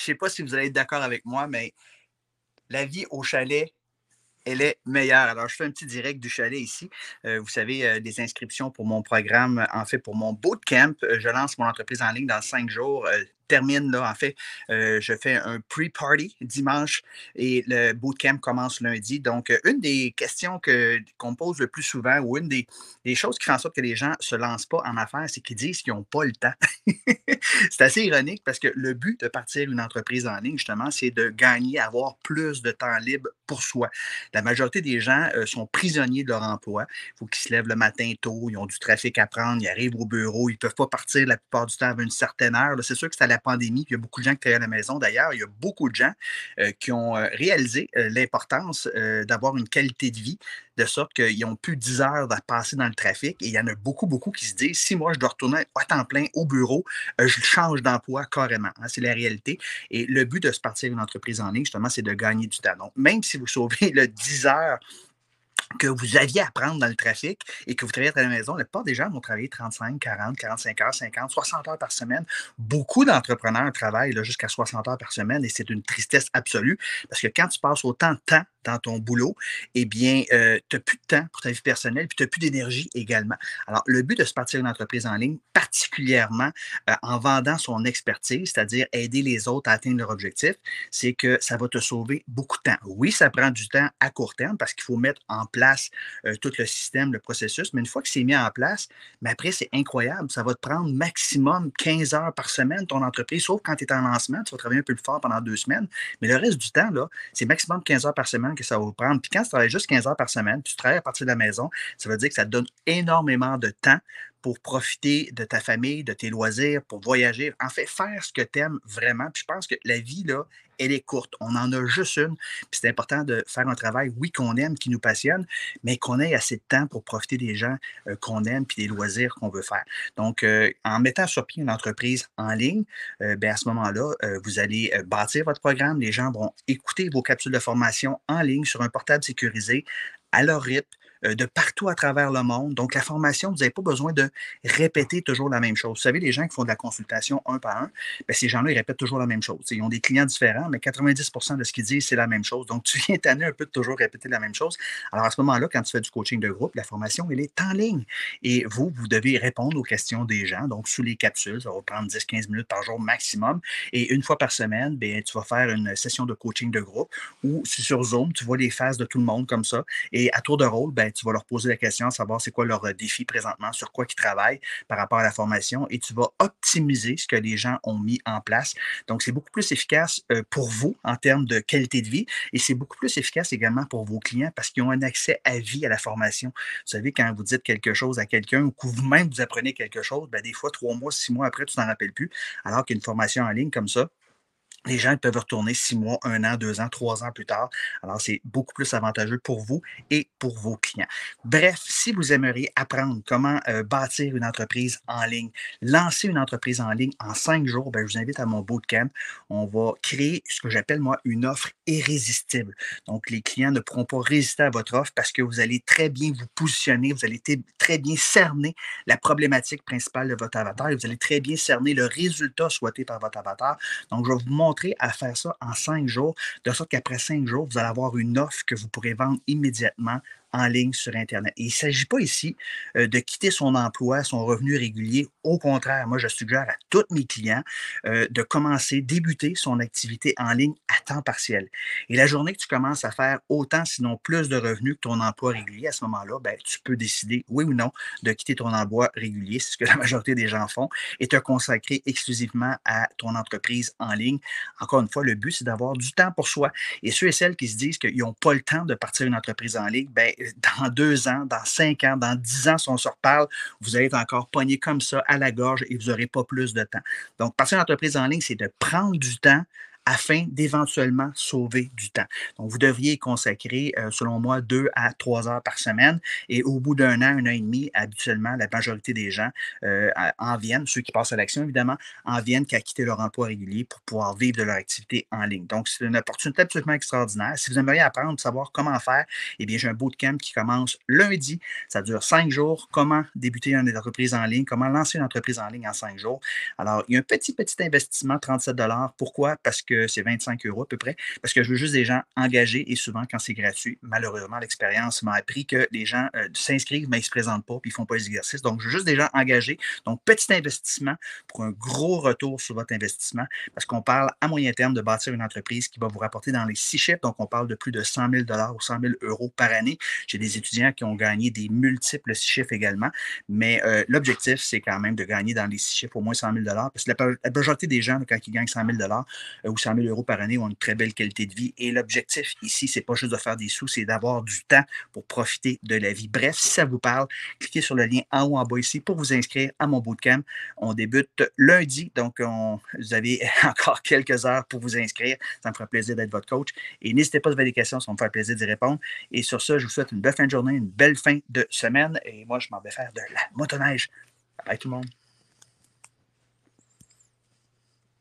je sais pas si vous allez être d'accord avec moi, mais la vie au chalet, elle est meilleure. Alors, je fais un petit direct du chalet ici. Euh, vous savez, euh, des inscriptions pour mon programme, en fait, pour mon bootcamp. Euh, je lance mon entreprise en ligne dans cinq jours termine là. En fait, euh, je fais un pre-party dimanche et le bootcamp commence lundi. Donc, euh, une des questions qu'on pose le plus souvent ou une des, choses qui font en sorte que les gens ne se lancent pas en affaires, c'est qu'ils disent qu'ils n'ont pas le temps. c'est assez ironique parce que le but de partir une entreprise en ligne, justement, c'est de gagner, avoir plus de temps libre pour soi. La majorité des gens euh, sont prisonniers de leur emploi. Il faut qu'ils se lèvent le matin tôt, ils ont du trafic à prendre, ils arrivent au bureau, ils ne peuvent pas partir la plupart du temps à une certaine heure. C'est sûr que c'est à la pandémie, il y a beaucoup de gens qui travaillent à la maison. D'ailleurs, il y a beaucoup de gens euh, qui ont euh, réalisé euh, l'importance d'avoir une qualité de vie, de sorte qu'ils ont plus 10 heures à passer dans le trafic. Et il y en a beaucoup, beaucoup qui se disent si moi, je dois retourner à temps plein au bureau, je change d'emploi carrément. Hein, c'est la réalité. Et le but de se partir une entreprise en ligne, justement, c'est de gagner du temps. Donc, même si vous sauvez le 10 heures que vous aviez à prendre dans le trafic et que vous travaillez à la maison, la plupart des gens vont travailler 35, 40, 45 heures, 50, 60 heures par semaine. Beaucoup d'entrepreneurs travaillent jusqu'à 60 heures par semaine et c'est une tristesse absolue parce que quand tu passes autant de temps dans ton boulot, eh bien, euh, tu n'as plus de temps pour ta vie personnelle, puis tu n'as plus d'énergie également. Alors, le but de se partir une entreprise en ligne, particulièrement euh, en vendant son expertise, c'est-à-dire aider les autres à atteindre leur objectif, c'est que ça va te sauver beaucoup de temps. Oui, ça prend du temps à court terme parce qu'il faut mettre en place euh, tout le système, le processus, mais une fois que c'est mis en place, mais après, c'est incroyable. Ça va te prendre maximum 15 heures par semaine ton entreprise, sauf quand tu es en lancement, tu vas travailler un peu plus fort pendant deux semaines, mais le reste du temps, là, c'est maximum 15 heures par semaine que ça va vous prendre. Puis quand tu travailles juste 15 heures par semaine, puis tu travailles à partir de la maison, ça veut dire que ça te donne énormément de temps pour profiter de ta famille, de tes loisirs, pour voyager. En fait, faire ce que tu aimes vraiment. Puis je pense que la vie, là, elle est courte. On en a juste une. Puis c'est important de faire un travail, oui, qu'on aime, qui nous passionne, mais qu'on ait assez de temps pour profiter des gens euh, qu'on aime puis des loisirs qu'on veut faire. Donc, euh, en mettant sur pied une entreprise en ligne, euh, ben, à ce moment-là, vous allez bâtir votre programme. Les gens vont écouter vos capsules de formation en ligne sur un portable sécurisé à leur rythme de partout à travers le monde. Donc, la formation, vous n'avez pas besoin de répéter toujours la même chose. Vous savez, les gens qui font de la consultation un par un, bien, ces gens-là, ils répètent toujours la même chose. Ils ont des clients différents, mais 90% de ce qu'ils disent, c'est la même chose. Donc, tu viens tanner un peu de toujours répéter la même chose. Alors, à ce moment-là, quand tu fais du coaching de groupe, la formation, elle est en ligne. Et vous, vous devez répondre aux questions des gens. Donc, sous les capsules, ça va prendre 10-15 minutes par jour maximum. Et une fois par semaine, bien, tu vas faire une session de coaching de groupe où, sur Zoom, tu vois les phases de tout le monde comme ça. Et à tour de rôle, bien, tu vas leur poser la question, savoir c'est quoi leur euh, défi présentement, sur quoi ils travaillent par rapport à la formation et tu vas optimiser ce que les gens ont mis en place. Donc, c'est beaucoup plus efficace euh, pour vous en termes de qualité de vie et c'est beaucoup plus efficace également pour vos clients parce qu'ils ont un accès à vie à la formation. Vous savez, quand vous dites quelque chose à quelqu'un ou que vous-même vous apprenez quelque chose, ben, des fois, trois mois, six mois après, tu t'en rappelles plus. Alors qu'une formation en ligne comme ça, les gens peuvent retourner six mois, un an, deux ans, trois ans plus tard. Alors, c'est beaucoup plus avantageux pour vous et pour vos clients. Bref, si vous aimeriez apprendre comment euh, bâtir une entreprise en ligne, lancer une entreprise en ligne en cinq jours, ben, je vous invite à mon bootcamp. On va créer ce que j'appelle, moi, une offre irrésistible. Donc, les clients ne pourront pas résister à votre offre parce que vous allez très bien vous positionner, vous allez très bien cerner la problématique principale de votre avatar et vous allez très bien cerner le résultat souhaité par votre avatar. Donc, je vais vous montrer à faire ça en cinq jours, de sorte qu'après cinq jours, vous allez avoir une offre que vous pourrez vendre immédiatement en ligne sur Internet. il ne s'agit pas ici euh, de quitter son emploi, son revenu régulier. Au contraire, moi, je suggère à tous mes clients euh, de commencer, débuter son activité en ligne à temps partiel. Et la journée que tu commences à faire autant, sinon plus de revenus que ton emploi régulier, à ce moment-là, ben, tu peux décider, oui ou non, de quitter ton emploi régulier, c'est ce que la majorité des gens font, et te consacrer exclusivement à ton entreprise en ligne. Encore une fois, le but, c'est d'avoir du temps pour soi. Et ceux et celles qui se disent qu'ils n'ont pas le temps de partir une entreprise en ligne, ben, dans deux ans, dans cinq ans, dans dix ans, si on se reparle, vous allez être encore pogné comme ça à la gorge et vous n'aurez pas plus de temps. Donc, partir une entreprise en ligne, c'est de prendre du temps afin d'éventuellement sauver du temps. Donc, vous devriez consacrer, euh, selon moi, deux à trois heures par semaine. Et au bout d'un an, un an et demi, habituellement, la majorité des gens euh, en viennent, ceux qui passent à l'action, évidemment, en viennent qu'à quitter leur emploi régulier pour pouvoir vivre de leur activité en ligne. Donc, c'est une opportunité absolument extraordinaire. Si vous aimeriez apprendre, savoir comment faire, eh bien, j'ai un bootcamp qui commence lundi. Ça dure cinq jours. Comment débuter une entreprise en ligne, comment lancer une entreprise en ligne en cinq jours? Alors, il y a un petit, petit investissement, 37 Pourquoi? Parce que que c'est 25 euros à peu près, parce que je veux juste des gens engagés et souvent, quand c'est gratuit, malheureusement, l'expérience m'a appris que les gens euh, s'inscrivent, mais ils ne se présentent pas, puis ils ne font pas les exercices. Donc, je veux juste des gens engagés. Donc, petit investissement pour un gros retour sur votre investissement, parce qu'on parle à moyen terme de bâtir une entreprise qui va vous rapporter dans les six chiffres. Donc, on parle de plus de 100 000 ou 100 000 euros par année. J'ai des étudiants qui ont gagné des multiples six chiffres également, mais euh, l'objectif, c'est quand même de gagner dans les six chiffres au moins 100 000 parce que la majorité des gens, quand ils gagnent 100 000 euh, ou 100 000 euros par année, ont une très belle qualité de vie. Et l'objectif ici, c'est pas juste de faire des sous, c'est d'avoir du temps pour profiter de la vie. Bref, si ça vous parle, cliquez sur le lien en haut en bas ici pour vous inscrire à mon bootcamp. On débute lundi, donc vous avez encore quelques heures pour vous inscrire. Ça me fera plaisir d'être votre coach. Et n'hésitez pas à vous des questions, ça me fera plaisir d'y répondre. Et sur ce, je vous souhaite une belle fin de journée, une belle fin de semaine. Et moi, je m'en vais faire de la motoneige. Bye tout le monde.